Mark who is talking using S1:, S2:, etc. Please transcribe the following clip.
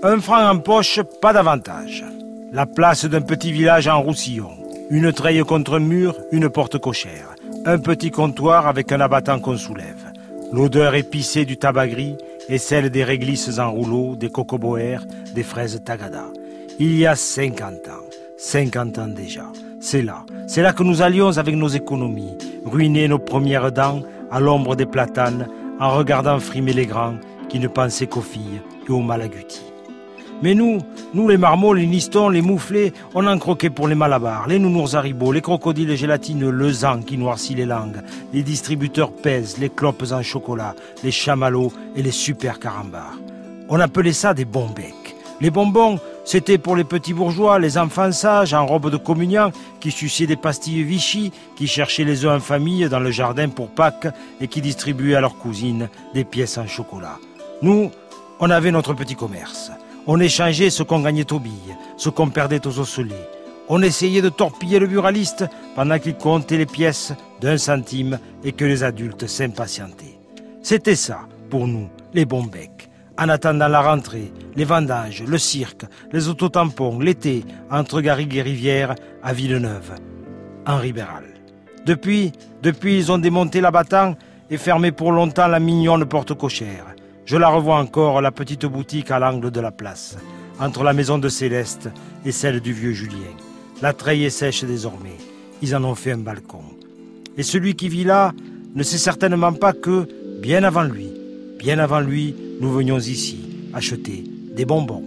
S1: Un franc en poche, pas davantage. La place d'un petit village en Roussillon. Une treille contre mur, une porte cochère. Un petit comptoir avec un abattant qu'on soulève. L'odeur épicée du tabac gris et celle des réglisses en rouleau, des cocoboères, des fraises tagada. Il y a 50 ans. 50 ans déjà. C'est là. C'est là que nous allions avec nos économies, ruiner nos premières dents à l'ombre des platanes, en regardant frimer les grands qui ne pensaient qu'aux filles et aux malagutis. Mais nous, nous les marmots, les nistons, les mouflés, on en croquait pour les malabars, les nounours haribots, les crocodiles gélatineux, le zan qui noircit les langues, les distributeurs pèsent, les clopes en chocolat, les chamallows et les super carambars. On appelait ça des bons becs. Les bonbons, c'était pour les petits bourgeois, les enfants sages en robe de communion qui suçaient des pastilles Vichy, qui cherchaient les œufs en famille dans le jardin pour Pâques et qui distribuaient à leurs cousines des pièces en chocolat. Nous, on avait notre petit commerce. On échangeait ce qu'on gagnait aux billes, ce qu'on perdait aux osselets. On essayait de torpiller le buraliste pendant qu'il comptait les pièces d'un centime et que les adultes s'impatientaient. C'était ça, pour nous, les bons becs. En attendant la rentrée, les vendanges, le cirque, les autotampons, l'été, entre Garrigue et Rivière, à Villeneuve, en Ribéral. Depuis, depuis, ils ont démonté l'abattant et fermé pour longtemps la mignonne porte cochère. Je la revois encore, la petite boutique à l'angle de la place, entre la maison de Céleste et celle du vieux Julien. La treille est sèche désormais. Ils en ont fait un balcon. Et celui qui vit là ne sait certainement pas que, bien avant lui, bien avant lui, nous venions ici acheter des bonbons.